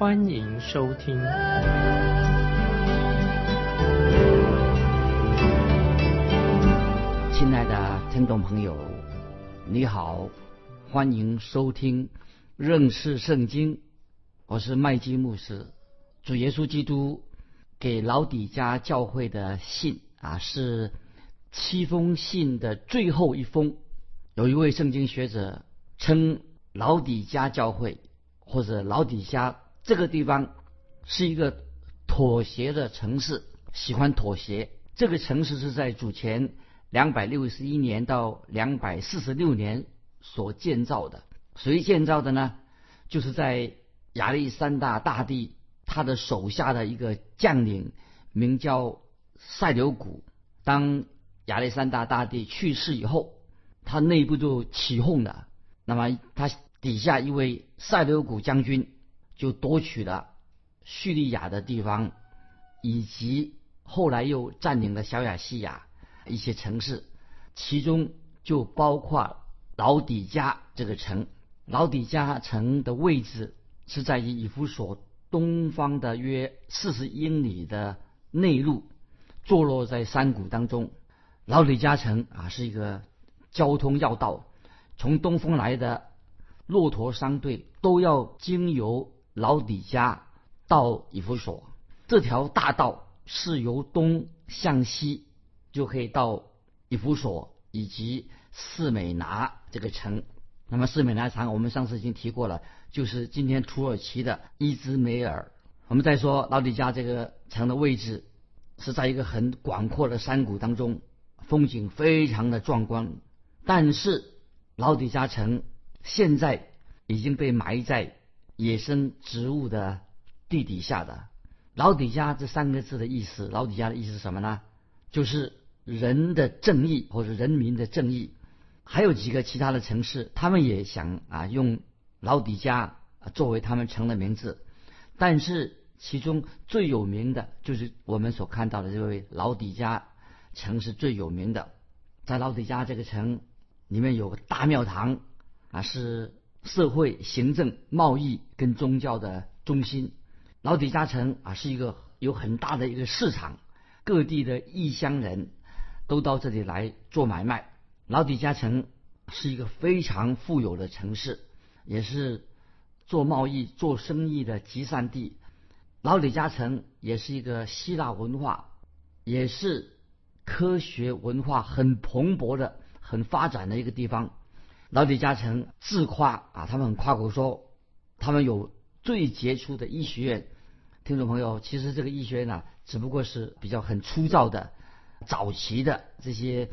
欢迎收听。亲爱的听众朋友，你好，欢迎收听认识圣经。我是麦基牧师。主耶稣基督给老底家教会的信啊，是七封信的最后一封。有一位圣经学者称老底家教会或者老底家这个地方是一个妥协的城市，喜欢妥协。这个城市是在主前。两百六十一年到两百四十六年所建造的，谁建造的呢？就是在亚历山大大帝他的手下的一个将领，名叫塞琉古。当亚历山大大帝去世以后，他内部就起哄了。那么他底下一位塞琉古将军就夺取了叙利亚的地方，以及后来又占领了小亚细亚。一些城市，其中就包括老底加这个城。老底加城的位置是在于以弗所东方的约四十英里的内陆，坐落在山谷当中。老底加城啊是一个交通要道，从东风来的骆驼商队都要经由老底加到以弗所。这条大道是由东向西。就可以到以弗所以及士美拿这个城。那么士美拿城，我们上次已经提过了，就是今天土耳其的伊兹梅尔。我们再说老底加这个城的位置是在一个很广阔的山谷当中，风景非常的壮观。但是老底加城现在已经被埋在野生植物的地底下的。老底家这三个字的意思，老底家的意思是什么呢？就是人的正义，或者人民的正义。还有几个其他的城市，他们也想啊用老底加作为他们城的名字。但是其中最有名的就是我们所看到的这位老底家城是最有名的。在老底家这个城里面有个大庙堂啊，是社会、行政、贸易跟宗教的中心。老底嘉城啊是一个有很大的一个市场。各地的异乡人都到这里来做买卖。老底嘉城是一个非常富有的城市，也是做贸易、做生意的集散地。老底嘉城也是一个希腊文化，也是科学文化很蓬勃的、很发展的一个地方。老底嘉城自夸啊，他们很夸口说，他们有最杰出的医学院。听众朋友，其实这个医学院呢？只不过是比较很粗糙的、早期的这些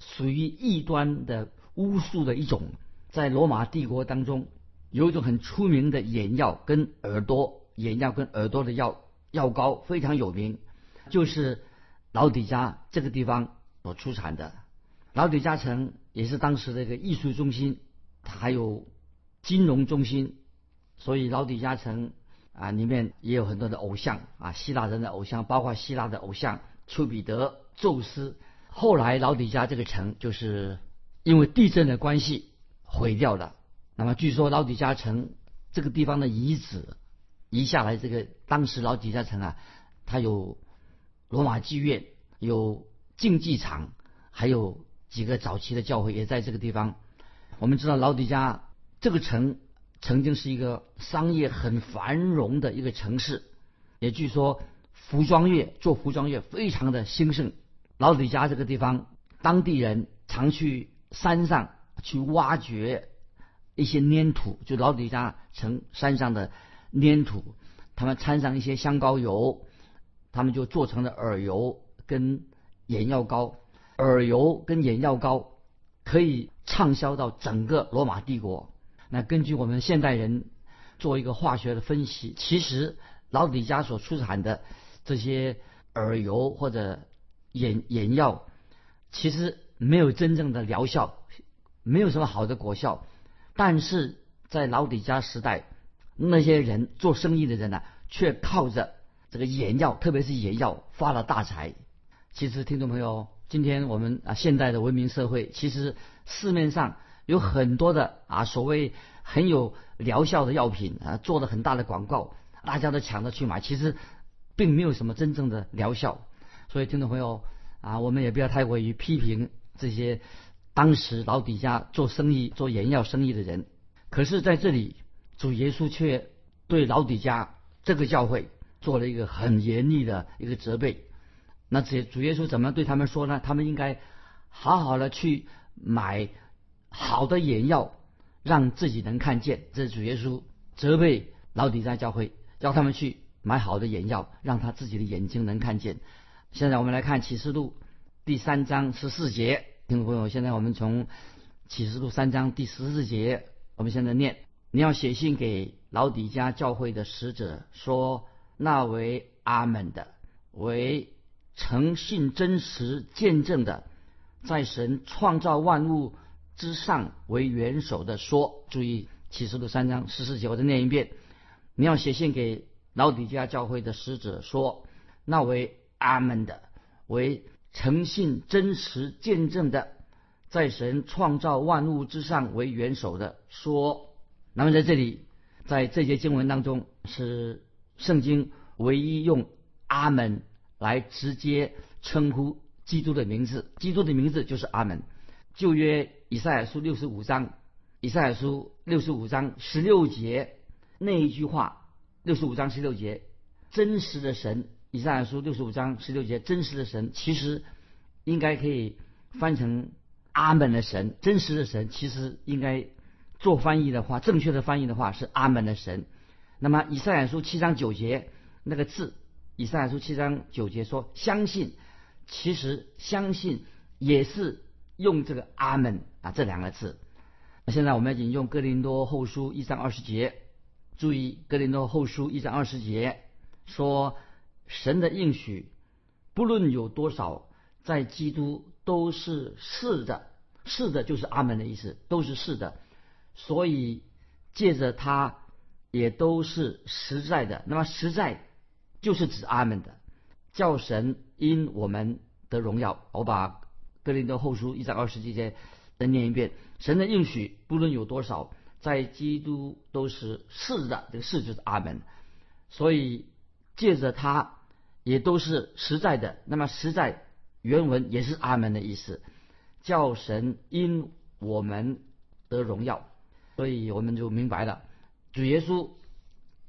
属于异端的巫术的一种，在罗马帝国当中有一种很出名的眼药跟耳朵眼药跟耳朵的药药膏非常有名，就是老底加这个地方所出产的。老底加城也是当时的一个艺术中心，它还有金融中心，所以老底加城。啊，里面也有很多的偶像啊，希腊人的偶像，包括希腊的偶像丘比特、宙斯。后来老底加这个城就是因为地震的关系毁掉了。那么据说老底加城这个地方的遗址移下来，这个当时老底加城啊，它有罗马剧院、有竞技场，还有几个早期的教会也在这个地方。我们知道老底加这个城。曾经是一个商业很繁荣的一个城市，也据说服装业做服装业非常的兴盛。老底家这个地方，当地人常去山上去挖掘一些粘土，就老底家城山上的粘土，他们掺上一些香膏油，他们就做成了耳油跟眼药膏。耳油跟眼药膏可以畅销到整个罗马帝国。那根据我们现代人做一个化学的分析，其实老底家所出产的这些耳油或者眼眼药，其实没有真正的疗效，没有什么好的果效。但是在老底家时代，那些人做生意的人呢，却靠着这个眼药，特别是眼药发了大财。其实，听众朋友，今天我们啊，现代的文明社会，其实市面上有很多的啊，所谓很有疗效的药品啊，做了很大的广告，大家都抢着去买，其实并没有什么真正的疗效。所以，听众朋友啊，我们也不要太过于批评这些当时老底下做生意、做眼药生意的人。可是，在这里，主耶稣却对老底家这个教会做了一个很严厉的一个责备。那这主耶稣怎么对他们说呢？他们应该好好的去买好的眼药，让自己能看见。这是主耶稣责备老底家教会，叫他们去买好的眼药，让他自己的眼睛能看见。现在我们来看启示录第三章十四节，听众朋友，现在我们从启示录三章第十四节，我们现在念：你要写信给老底家教会的使者，说那为阿门的，为。诚信真实见证的，在神创造万物之上为元首的说，注意启示录三章十四节，我再念一遍。你要写信给老底家教会的使者说，那为阿门的，为诚信真实见证的，在神创造万物之上为元首的说。那么在这里，在这节经文当中，是圣经唯一用阿门。来直接称呼基督的名字，基督的名字就是阿门。旧约以赛亚书六十五章，以赛亚书六十五章十六节那一句话，六十五章十六节，真实的神，以赛亚书六十五章十六节，真实的神，其实应该可以翻成阿门的神，真实的神，其实应该做翻译的话，正确的翻译的话是阿门的神。那么以赛亚书七章九节那个字。以赛亚书七章九节说：“相信，其实相信也是用这个‘阿门’啊这两个字。那现在我们要引用哥林多后书一章二十节，注意哥林多后书一章二十节说：神的应许，不论有多少，在基督都是是的，是的，就是阿门的意思，都是是的。所以借着他，也都是实在的。那么实在。”就是指阿门的，叫神因我们得荣耀。我把哥林多后书一章二十节再念一遍：神的应许不论有多少，在基督都是是的。这个是就是阿门。所以借着他，也都是实在的。那么实在原文也是阿门的意思，叫神因我们得荣耀。所以我们就明白了，主耶稣。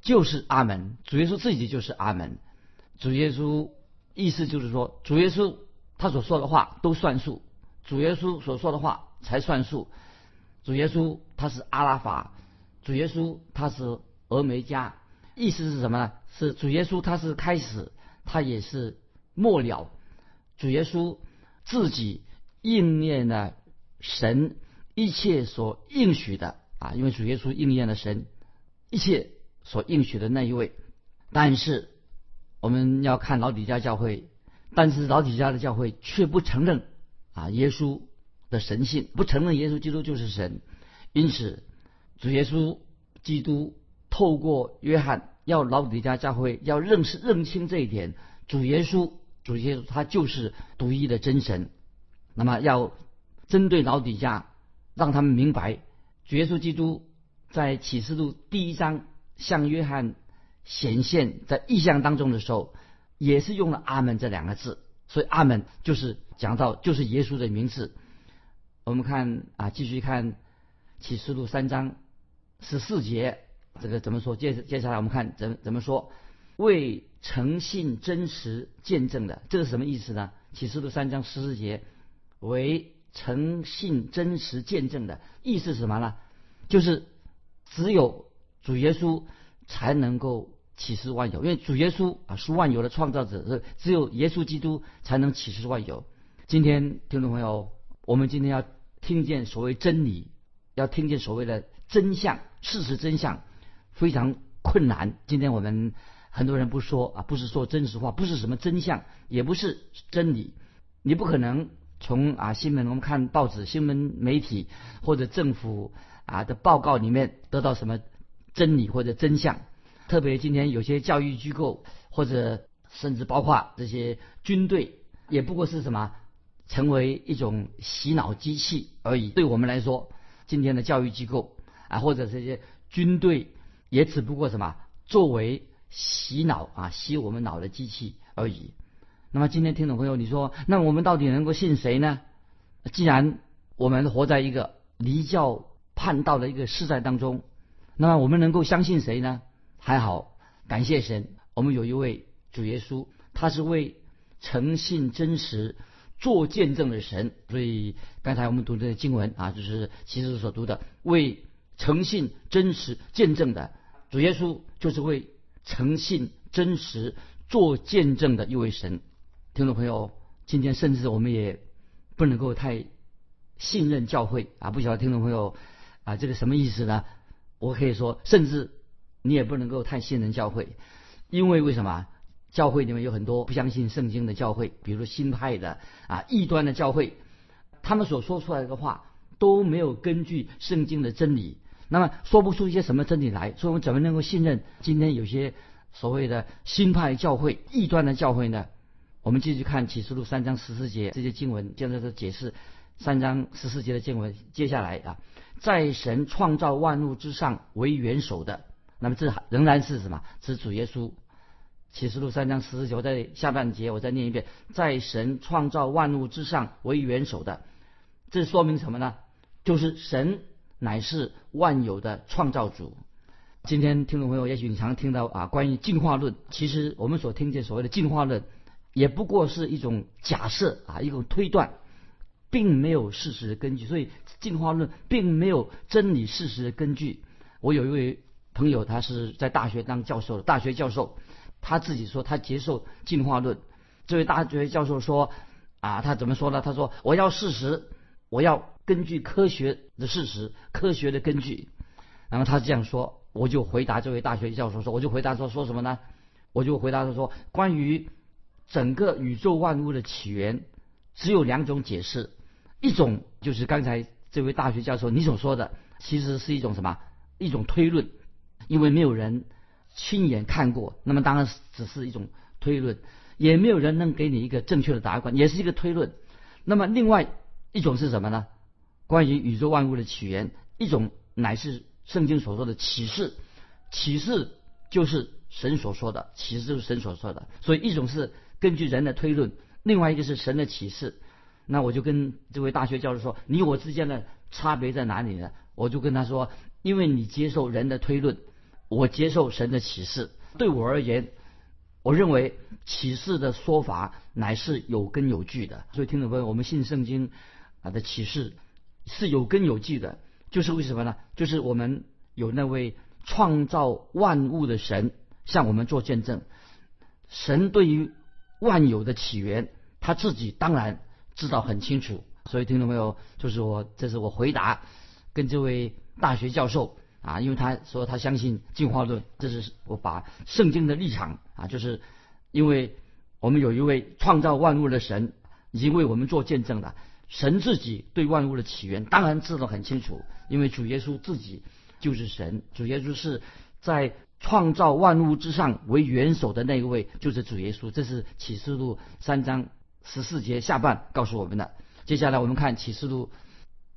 就是阿门，主耶稣自己就是阿门。主耶稣意思就是说，主耶稣他所说的话都算数，主耶稣所说的话才算数。主耶稣他是阿拉法，主耶稣他是俄梅加，意思是什么呢？是主耶稣他是开始，他也是末了。主耶稣自己应验了神一切所应许的啊，因为主耶稣应验了神一切。所应许的那一位，但是我们要看老底家教会，但是老底家的教会却不承认啊耶稣的神性，不承认耶稣基督就是神，因此主耶稣基督透过约翰要老底家教会要认识认清这一点，主耶稣主耶稣他就是独一的真神，那么要针对老底家，让他们明白主耶稣基督在启示录第一章。向约翰显现在意象当中的时候，也是用了“阿门”这两个字，所以“阿门”就是讲到就是耶稣的名字。我们看啊，继续看启示录三章十四节，这个怎么说？接接下来我们看怎怎么说？为诚信真实见证的，这是什么意思呢？启示录三章十四节为诚信真实见证的意思是什么呢？就是只有。主耶稣才能够启示万有，因为主耶稣啊是万有的创造者，是只有耶稣基督才能启示万有。今天听众朋友，我们今天要听见所谓真理，要听见所谓的真相、事实真相，非常困难。今天我们很多人不说啊，不是说真实话，不是什么真相，也不是真理。你不可能从啊新闻，我们看报纸、新闻媒体或者政府啊的报告里面得到什么真理或者真相。特别今天有些教育机构或者甚至包括这些军队，也不过是什么成为一种洗脑机器而已。对我们来说，今天的教育机构啊或者这些军队也只不过什么作为洗脑啊洗我们脑的机器而已。那么今天听众朋友，你说那我们到底能够信谁呢？既然我们活在一个离教叛道的一个时代当中，那么我们能够相信谁呢？还好，感谢神，我们有一位主耶稣，他是为诚信真实做见证的神。所以刚才我们读的经文啊，就是其实所读的为诚信真实见证的主耶稣，就是为诚信真实做见证的一位神。听众朋友，今天甚至我们也不能够太信任教会啊！不晓得听众朋友啊，这个什么意思呢？我可以说，甚至。你也不能够太信任教会，因为为什么？教会里面有很多不相信圣经的教会，比如新派的啊异端的教会，他们所说出来的话都没有根据圣经的真理，那么说不出一些什么真理来，所以我们怎么能够信任今天有些所谓的新派教会、异端的教会呢？我们继续看启示录三章十四节这些经文，现在是解释三章十四节的经文。接下来啊，在神创造万物之上为元首的。那么这仍然是什么？是主耶稣。启示录三章十四节，我在下半节我再念一遍：在神创造万物之上为元首的，这说明什么呢？就是神乃是万有的创造主。今天听众朋友，也许你常听到啊，关于进化论，其实我们所听见所谓的进化论，也不过是一种假设啊，一种推断，并没有事实的根据。所以进化论并没有真理事实的根据。我有一位。朋友，他是在大学当教授的，大学教授，他自己说他接受进化论。这位大学教授说，啊，他怎么说呢？他说我要事实，我要根据科学的事实，科学的根据。然后他这样说，我就回答这位大学教授说，我就回答说说什么呢？我就回答他说，关于整个宇宙万物的起源，只有两种解释，一种就是刚才这位大学教授你所说的，其实是一种什么？一种推论。因为没有人亲眼看过，那么当然只是一种推论，也没有人能给你一个正确的答案，也是一个推论。那么另外一种是什么呢？关于宇宙万物的起源，一种乃是圣经所说的启示，启示就是神所说的，启示就是神所说的。所以一种是根据人的推论，另外一个是神的启示。那我就跟这位大学教授说，你我之间的差别在哪里呢？我就跟他说，因为你接受人的推论。我接受神的启示，对我而言，我认为启示的说法乃是有根有据的。所以听众朋友，我们信圣经啊的启示是有根有据的，就是为什么呢？就是我们有那位创造万物的神向我们做见证。神对于万有的起源，他自己当然知道很清楚。所以听众朋友，就是我这是我回答跟这位大学教授。啊，因为他说他相信进化论，这是我把圣经的立场啊，就是因为我们有一位创造万物的神已经为我们做见证了，神自己对万物的起源当然知道很清楚，因为主耶稣自己就是神，主耶稣是在创造万物之上为元首的那一位，就是主耶稣，这是启示录三章十四节下半告诉我们的。接下来我们看启示录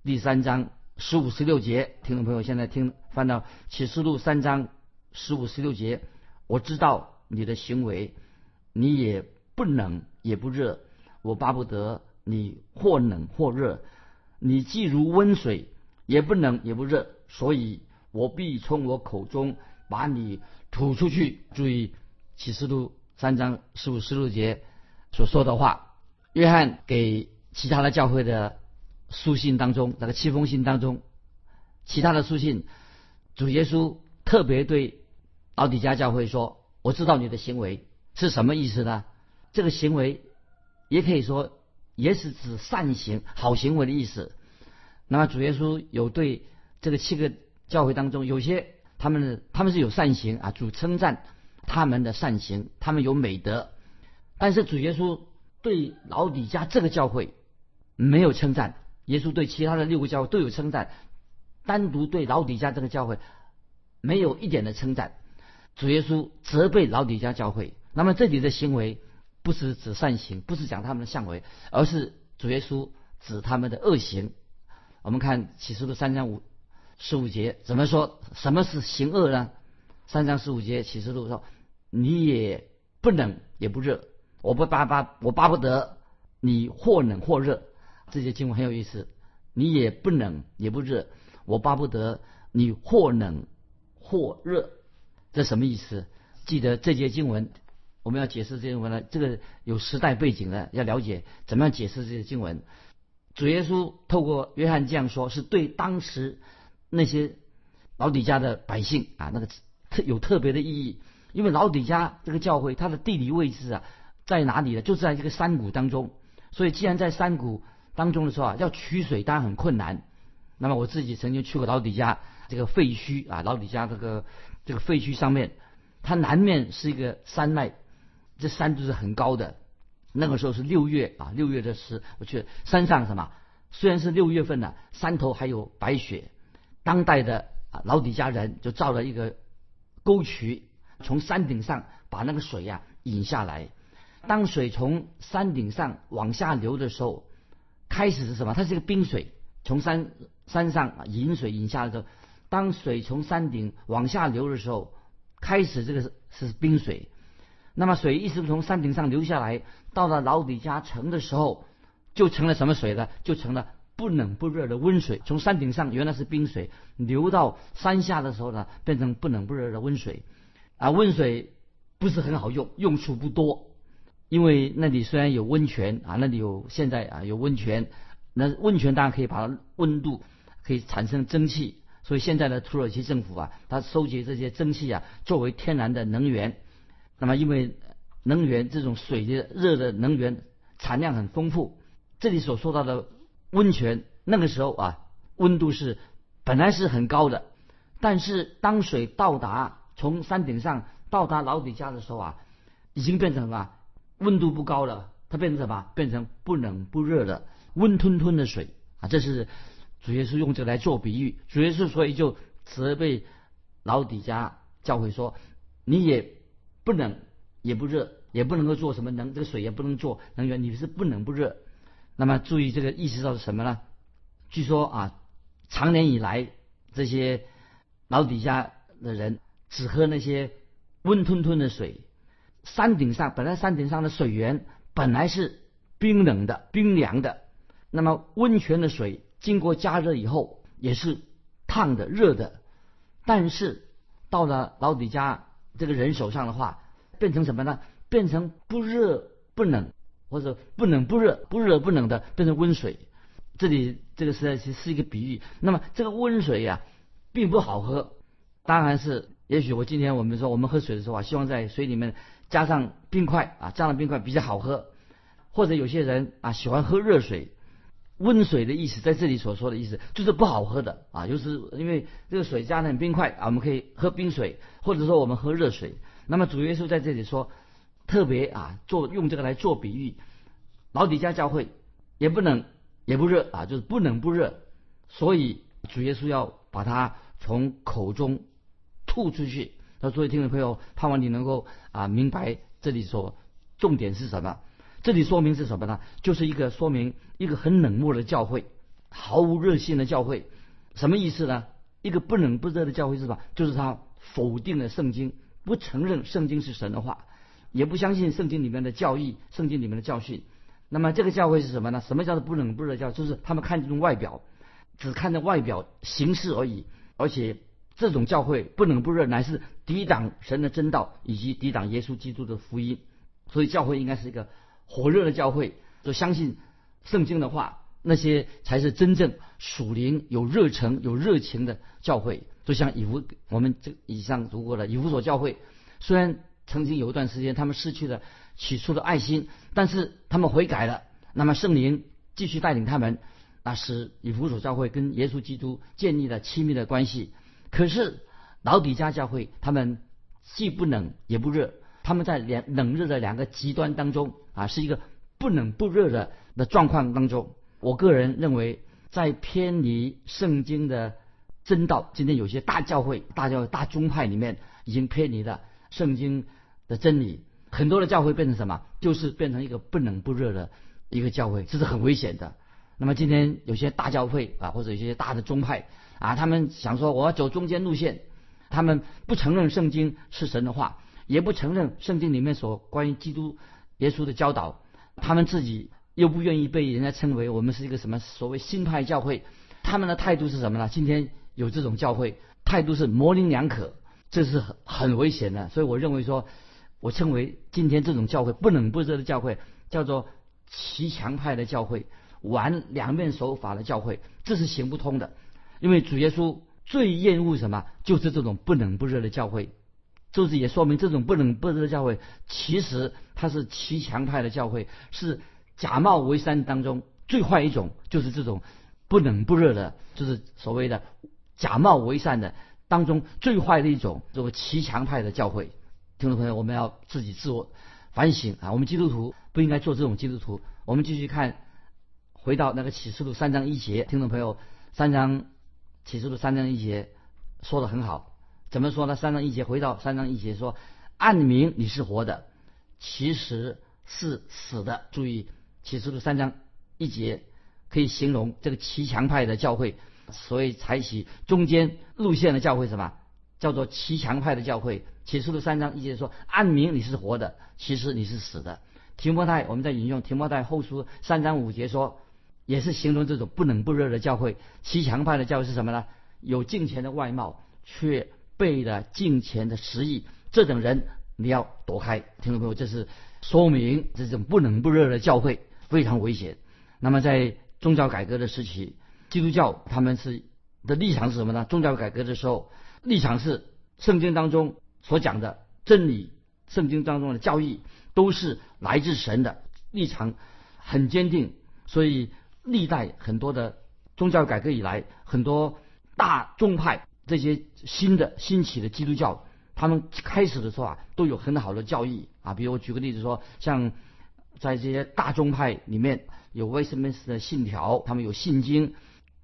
第三章。十五十六节，听众朋友，现在听翻到启示录三章十五十六节，我知道你的行为，你也不冷也不热，我巴不得你或冷或热，你既如温水，也不冷也不热，所以我必从我口中把你吐出去。注意启示录三章十五十六节所说的话，约翰给其他的教会的。书信当中，那个七封信当中，其他的书信，主耶稣特别对奥迪加教会说：“我知道你的行为是什么意思呢？这个行为也可以说也是指善行、好行为的意思。那么主耶稣有对这个七个教会当中，有些他们他们是有善行啊，主称赞他们的善行，他们有美德。但是主耶稣对老底家这个教会没有称赞，耶稣对其他的六个教会都有称赞，单独对老底家这个教会没有一点的称赞。主耶稣责备老底家教会，那么这里的行为不是指善行，不是讲他们的相为，而是主耶稣指他们的恶行。我们看启示录三章五十五节怎么说？什么是行恶呢？三章十五节启示录说：“你也不冷也不热。”我不巴巴，我巴不得你或冷或热。这些经文很有意思。你也不冷也不热，我巴不得你或冷或热。这什么意思？记得这些经文，我们要解释这些经文呢，这个有时代背景的，要了解怎么样解释这些经文。主耶稣透过约翰这样说，是对当时那些老底家的百姓啊，那个特有特别的意义。因为老底家这个教会，它的地理位置啊。在哪里呢？就在这个山谷当中。所以，既然在山谷当中的时候啊，要取水当然很困难。那么，我自己曾经去过老底家这个废墟啊，老底家这个这个废墟上面，它南面是一个山脉，这山都是很高的。那个时候是六月啊，六月的时我去山上什么？虽然是六月份呢，山头还有白雪。当代的啊老底家人就造了一个沟渠，从山顶上把那个水呀引下来。当水从山顶上往下流的时候，开始是什么？它是一个冰水，从山山上引水引下来的时候，当水从山顶往下流的时候，开始这个是是冰水。那么水一直从山顶上流下来，到了老底家城的时候，就成了什么水呢？就成了不冷不热的温水。从山顶上原来是冰水，流到山下的时候呢，变成不冷不热的温水。啊，温水不是很好用，用处不多。因为那里虽然有温泉啊，那里有现在啊有温泉，那温泉当然可以把它温度可以产生蒸汽，所以现在的土耳其政府啊，它收集这些蒸汽啊作为天然的能源。那么因为能源这种水的热的能源产量很丰富，这里所说到的温泉那个时候啊温度是本来是很高的，但是当水到达从山顶上到达老底下的时候啊，已经变成什么？温度不高了，它变成什么？变成不冷不热的温吞吞的水啊！这是主耶稣用这个来做比喻。主耶稣所以就责备老底家教会说：“你也不冷也不热，也不能够做什么能这个水也不能做能源，你是不冷不热。”那么注意这个意思到是什么呢？据说啊，长年以来这些老底家的人只喝那些温吞吞的水。山顶上本来山顶上的水源本来是冰冷的、冰凉的，那么温泉的水经过加热以后也是烫的、热的，但是到了老底家这个人手上的话，变成什么呢？变成不热不冷，或者不冷不热、不热不冷的，变成温水。这里这个实在是是一个比喻。那么这个温水呀，并不好喝，当然是，也许我今天我们说我们喝水的时候啊，希望在水里面。加上冰块啊，加上冰块比较好喝。或者有些人啊喜欢喝热水，温水的意思在这里所说的意思就是不好喝的啊，就是因为这个水加上冰块啊，我们可以喝冰水，或者说我们喝热水。那么主耶稣在这里说，特别啊做用这个来做比喻，老底家教会也不冷也不热啊，就是不冷不热，所以主耶稣要把它从口中吐出去。那作为听众朋友，盼望你能够啊明白这里说重点是什么？这里说明是什么呢？就是一个说明一个很冷漠的教会，毫无热心的教会，什么意思呢？一个不冷不热的教会是吧？就是他否定了圣经，不承认圣经是神的话，也不相信圣经里面的教义、圣经里面的教训。那么这个教会是什么呢？什么叫做不冷不热教？就是他们看重外表，只看着外表形式而已，而且。这种教会不冷不热，乃是抵挡神的真道以及抵挡耶稣基督的福音。所以教会应该是一个火热的教会，就相信圣经的话，那些才是真正属灵、有热诚、有热情的教会。就像以弗，我们这以上读过的以弗所教会，虽然曾经有一段时间他们失去了起初的爱心，但是他们悔改了。那么圣灵继续带领他们，那使以弗所教会跟耶稣基督建立了亲密的关系。可是老底家教会他们既不冷也不热，他们在两冷热的两个极端当中啊，是一个不冷不热的的状况当中。我个人认为，在偏离圣经的真道，今天有些大教会、大教大宗派里面已经偏离了圣经的真理，很多的教会变成什么？就是变成一个不冷不热的一个教会，这是很危险的。那么今天有些大教会啊，或者一些大的宗派啊，他们想说我要走中间路线，他们不承认圣经是神的话，也不承认圣经里面所关于基督耶稣的教导，他们自己又不愿意被人家称为我们是一个什么所谓新派教会，他们的态度是什么呢？今天有这种教会态度是模棱两可，这是很很危险的。所以我认为说，我称为今天这种教会不冷不热的教会，叫做骑墙派的教会。玩两面手法的教会，这是行不通的。因为主耶稣最厌恶什么？就是这种不冷不热的教会。就是也说明这种不冷不热的教会，其实它是骑墙派的教会，是假冒为善当中最坏一种，就是这种不冷不热的，就是所谓的假冒为善的当中最坏的一种，这个骑墙派的教会。听众朋友，我们要自己自我反省啊！我们基督徒不应该做这种基督徒。我们继续看。回到那个启示录三章一节，听众朋友，三章启示录三章一节说的很好，怎么说呢？三章一节回到三章一节说，暗明你是活的，其实是死的。注意启示录三章一节可以形容这个骑墙派的教会，所以采取中间路线的教会什么叫做骑墙派的教会？启示录三章一节说，暗明你是活的，其实你是死的。提摩太，我们在引用提摩太后书三章五节说。也是形容这种不冷不热的教会，骑墙派的教会是什么呢？有敬虔的外貌，却背了敬虔的实意，这种人你要躲开。听众朋友，这是说明这种不冷不热的教会非常危险。那么在宗教改革的时期，基督教他们是的立场是什么呢？宗教改革的时候，立场是圣经当中所讲的真理，圣经当中的教义都是来自神的，立场很坚定，所以。历代很多的宗教改革以来，很多大宗派这些新的兴起的基督教，他们开始的时候啊，都有很好的教义啊。比如我举个例子说，像在这些大宗派里面有威斯敏斯的信条，他们有信经，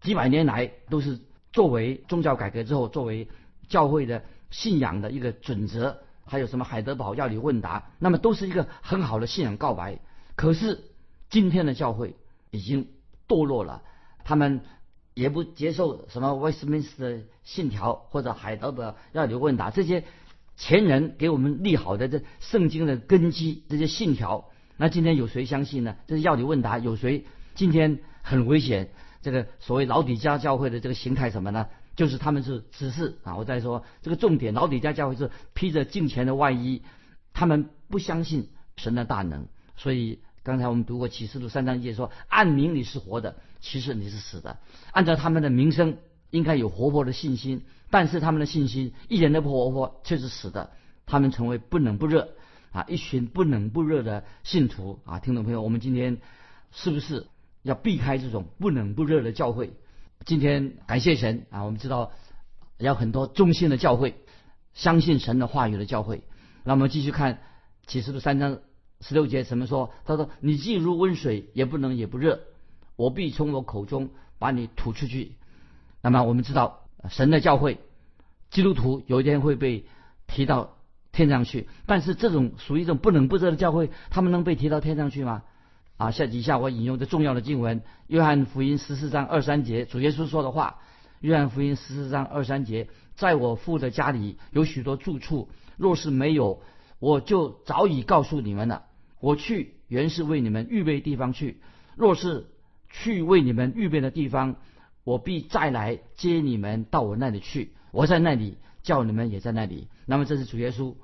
几百年来都是作为宗教改革之后作为教会的信仰的一个准则。还有什么海德堡要理问答，那么都是一个很好的信仰告白。可是今天的教会已经。堕落了，他们也不接受什么威斯敏斯的信条或者海德的要理问答这些前人给我们立好的这圣经的根基这些信条。那今天有谁相信呢？这是要理问答，有谁今天很危险？这个所谓老底家教会的这个形态什么呢？就是他们是只是啊，我再说这个重点，老底家教会是披着敬虔的外衣，他们不相信神的大能，所以。刚才我们读过启示录三章一节说，按名你是活的，其实你是死的。按照他们的名声，应该有活泼的信心，但是他们的信心一点都不活泼，却是死的。他们成为不冷不热啊，一群不冷不热的信徒啊。听众朋友，我们今天是不是要避开这种不冷不热的教会？今天感谢神啊，我们知道有很多忠心的教会，相信神的话语的教会。那我们继续看启示录三章。十六节怎么说？他说：“你既如温水，也不冷也不热，我必从我口中把你吐出去。”那么我们知道，神的教会，基督徒有一天会被提到天上去。但是这种属于一种不冷不热的教会，他们能被提到天上去吗？啊，下底下我引用的重要的经文，《约翰福音》十四章二三节，主耶稣说的话，《约翰福音》十四章二三节，在我父的家里有许多住处，若是没有，我就早已告诉你们了。我去原是为你们预备地方去，若是去为你们预备的地方，我必再来接你们到我那里去。我在那里，叫你们也在那里。那么这是主耶稣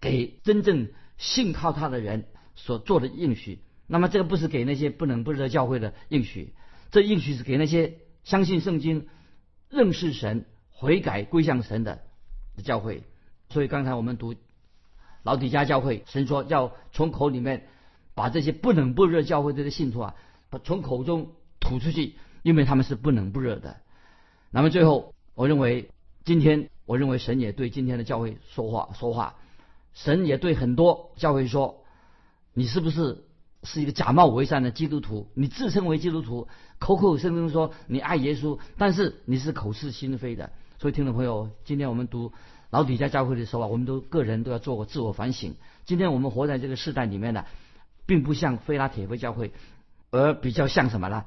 给真正信靠他的人所做的应许。那么这个不是给那些不能不热教会的应许，这应许是给那些相信圣经、认识神、悔改归向神的教会。所以刚才我们读。老底家教会，神说要从口里面把这些不冷不热教会这些信徒啊，从口中吐出去，因为他们是不冷不热的。那么最后，我认为今天我认为神也对今天的教会说话说话，神也对很多教会说，你是不是是一个假冒伪善的基督徒？你自称为基督徒，口口声声说你爱耶稣，但是你是口是心非的。所以，听众朋友，今天我们读老底家教会的时候啊，我们都个人都要做个自我反省。今天我们活在这个时代里面呢，并不像菲拉铁菲教会，而比较像什么呢？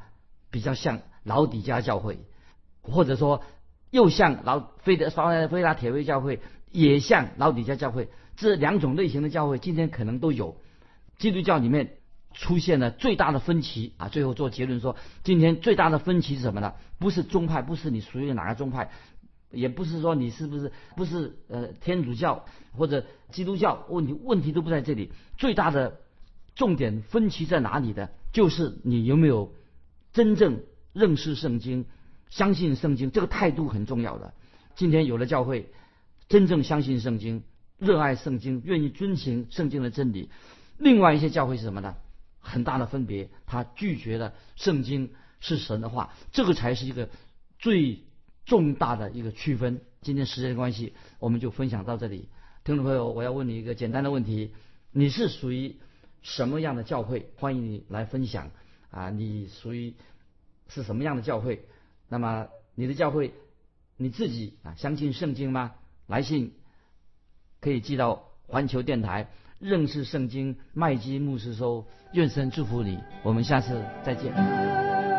比较像老底家教会，或者说又像老菲的菲菲拉铁菲教会，也像老底家教会。这两种类型的教会，今天可能都有。基督教里面出现了最大的分歧啊！最后做结论说，今天最大的分歧是什么呢？不是宗派，不是你属于哪个宗派。也不是说你是不是不是呃天主教或者基督教问题问题都不在这里，最大的重点分歧在哪里的？就是你有没有真正认识圣经、相信圣经，这个态度很重要的。今天有了教会真正相信圣经、热爱圣经、愿意遵循圣经的真理，另外一些教会是什么呢？很大的分别，他拒绝了圣经是神的话，这个才是一个最。重大的一个区分。今天时间关系，我们就分享到这里。听众朋友，我要问你一个简单的问题：你是属于什么样的教会？欢迎你来分享啊！你属于是什么样的教会？那么你的教会你自己啊相信圣经吗？来信可以寄到环球电台认识圣经麦基牧师收。愿神祝福你，我们下次再见。